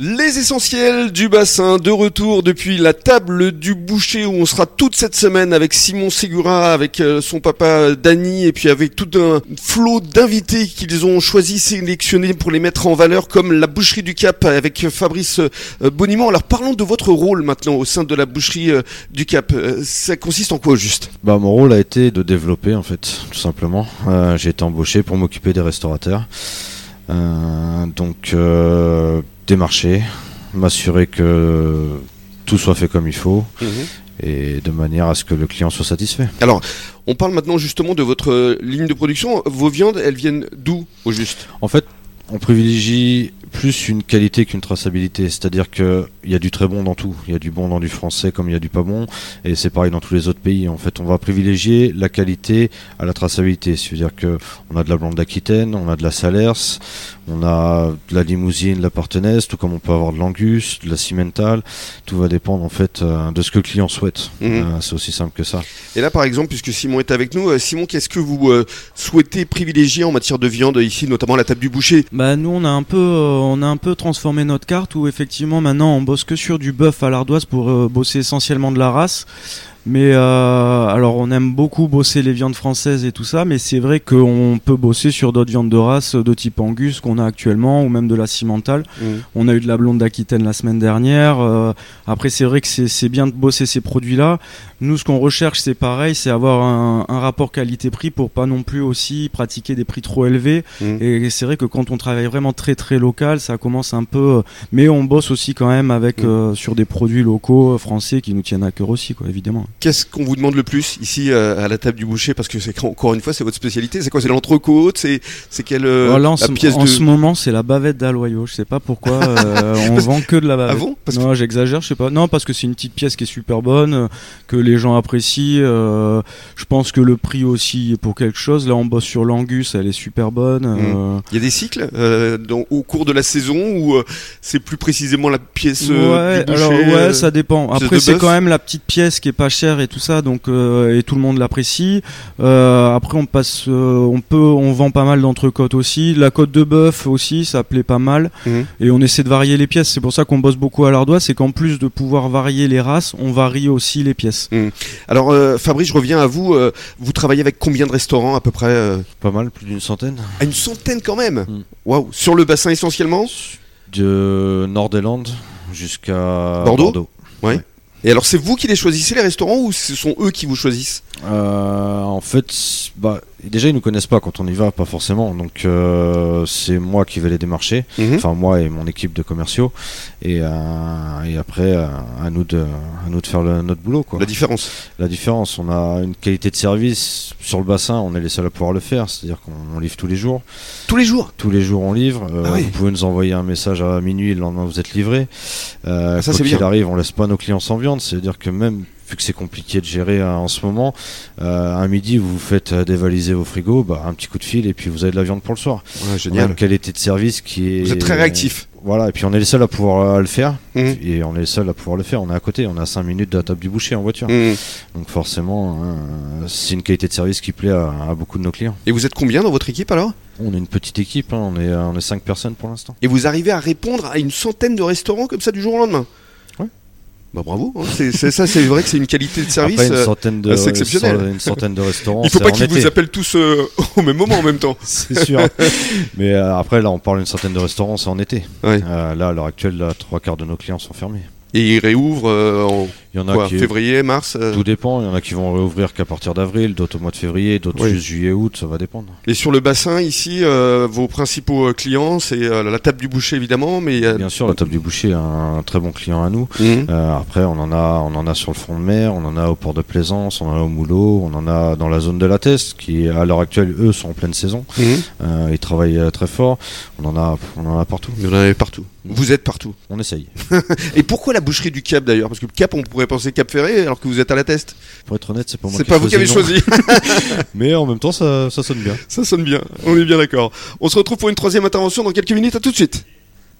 Les essentiels du bassin, de retour depuis la table du boucher où on sera toute cette semaine avec Simon Segura, avec euh, son papa Dany et puis avec tout un flot d'invités qu'ils ont choisi, sélectionnés pour les mettre en valeur comme la boucherie du Cap avec Fabrice euh, Boniment. Alors parlons de votre rôle maintenant au sein de la boucherie euh, du Cap. Ça consiste en quoi juste? Bah mon rôle a été de développer en fait, tout simplement. J'ai été embauché pour m'occuper des restaurateurs. donc démarcher, m'assurer que tout soit fait comme il faut. Mhm. Et de manière à ce que le client soit satisfait. Alors, on parle maintenant justement de votre ligne de production. Vos viandes, elles viennent d'où au juste? En fait, on privilégie plus une qualité qu'une traçabilité. C'est-à-dire qu'il y a du très bon dans tout. Il y a du bon dans du français comme il y a du pas bon. Et c'est pareil dans tous les autres pays. En fait, on va privilégier la qualité à la traçabilité. C'est-à-dire qu'on a de la blonde d'Aquitaine, on a de la Salers, on a de la limousine, de la partenaise, tout comme on peut avoir de l'angus, de la cimentale. Tout va dépendre en fait euh, de ce que le client souhaite. Mhm. Euh, c'est aussi simple que ça. Et là, par exemple, puisque Simon est avec nous, euh, Simon, qu'est-ce que vous souhaitez privilégier en matière de viande ici, notamment la table du boucher? Bah nous, on a un peu on a un peu transformé notre carte où effectivement maintenant on bosse que sur du bœuf à l'ardoise pour euh, bosser essentiellement de la race. Mais euh, alors on aime beaucoup bosser les viandes françaises et tout ça, mais c'est vrai qu'on peut bosser sur d'autres viandes de race de type Angus qu'on a actuellement ou même de la cimentale. Mmh. On a eu de la blonde d'Aquitaine la semaine dernière. Euh, après c'est vrai que c'est bien de bosser ces produits-là. Nous ce qu'on recherche c'est pareil, c'est avoir un, rapport qualité-prix pour pas non plus aussi pratiquer des prix trop élevés. Mmh. Et c'est vrai que quand on travaille vraiment très très local, ça commence un peu. Mais on bosse aussi quand même avec mmh. euh, sur des produits locaux français qui nous tiennent à cœur aussi, quoi, évidemment. Qu'est-ce qu'on vous demande le plus ici euh, à la table du boucher? Parce que c'est encore une fois, c'est votre spécialité. C'est quoi? C'est l'entrecôte? C'est c'est quelle euh, en la pièce En ce moment, c'est la bavette d'Aloyo. Je sais pas pourquoi euh, on vend que de la bavette. Ah bon? Parce Non, j'exagère. Je sais pas. Non, parce que c'est une petite pièce qui est super bonne, que les gens apprécient. je pense que le prix aussi est pour quelque chose. Là, on bosse sur l'angus, elle est super bonne. Mmh. Il y a des cycles au cours de la saison où c'est plus précisément la pièce ouais, du boucher. Alors ouais, ça dépend. Après, c'est quand même la petite pièce qui est pas et tout ça, donc euh, et tout le monde l'apprécie. Euh, après, on passe, euh, on peut, on vend pas mal d'entrecôtes aussi. La côte de bœuf aussi, ça plaît pas mal. Mhm. Et on essaie de varier les pièces. C'est pour ça qu'on bosse beaucoup à l'ardoise, c'est qu'en plus de pouvoir varier les races, on varie aussi les pièces. Mhm. Alors, Fabrice, je reviens à vous. vous travaillez avec combien de restaurants à peu près Pas mal, plus d'une centaine. À une centaine quand même? Mhm. Waouh. Sur le bassin essentiellement? De Nord-des-Landes jusqu'à Bordeaux? Bordeaux. Ouais. Et alors, c'est vous qui les choisissez, les restaurants, ou ce sont eux qui vous choisissent? Euh, En fait, bah, déjà, ils nous connaissent pas quand on y va, pas forcément. Donc, euh, c'est moi qui vais les démarcher. Mhm. Enfin, moi et mon équipe de commerciaux. Et, euh, et après, à nous de, à nous de faire notre boulot. Quoi. La différence La différence, on a une qualité de service sur le bassin, on est les seuls à pouvoir le faire. C'est-à-dire qu'on livre tous les jours. Tous les jours Tous les jours, on livre. Ah vous pouvez nous envoyer un message à minuit, le lendemain, vous êtes livré. ça, c'est bien. il arrive, on laisse pas nos clients sans viande. C'est-à-dire que même vu que c'est compliqué de gérer hein, en ce moment, euh, à midi vous faites euh, dévaliser vos frigos, bah, un petit coup de fil et puis vous avez de la viande pour le soir. Ouais, génial. une qualité de service qui est. Vous êtes très réactif. Voilà, et puis on est les seuls à pouvoir euh, le faire. Mmh. Et on est les seuls à pouvoir le faire. On est à côté, on a 5 minutes de la table du boucher en voiture. Mmh. Donc forcément, hein, c'est une qualité de service qui plaît à, beaucoup de nos clients. Et vous êtes combien dans votre équipe alors? On est une petite équipe, hein. on est, on est 5 personnes pour l'instant. Et vous arrivez à répondre à une centaine de restaurants comme ça du jour au lendemain? Bah bravo, hein. c'est ça, c'est vrai que c'est une qualité de service une centaine de, exceptionnelle. Une centaine de restaurants. Il faut pas qu'ils vous appellent tous euh, au même moment en même temps. c'est sûr. Mais euh, après, là, on parle d'une centaine de restaurants, c'est en été. Euh, là, à l'heure actuelle, là, trois quarts de nos clients sont fermés. Et ils réouvrent en il y en a qui février, mars euh Tout dépend. Il y en a qui vont réouvrir qu'à partir d'avril, d'autres au mois de février, d'autres juste juillet, août, ça va dépendre. Et sur le bassin ici, euh, vos principaux euh, clients, c'est la table du boucher évidemment, mais bien sûr la table du boucher, un, très bon client à nous. Mhm. après, on en a, on en a sur le front de mer, on en a au port de Plaisance, on en a au Moulot, on en a dans la zone de la Teste, qui à l'heure actuelle eux sont en pleine saison. Mhm. ils travaillent très fort. On en a, on en a partout. Y en a partout. Vous êtes partout. On essaye. Et pourquoi la boucherie du Cap d'ailleurs? Parce que le Cap, on pourrait penser Cap Ferré alors que vous êtes à la test. Pour être honnête, c'est pas moi. C'est pas vous qui avez choisi. Mais en même temps, ça, ça sonne bien. Ça sonne bien. On est bien d'accord. On se retrouve pour une troisième intervention dans quelques minutes. À tout de suite.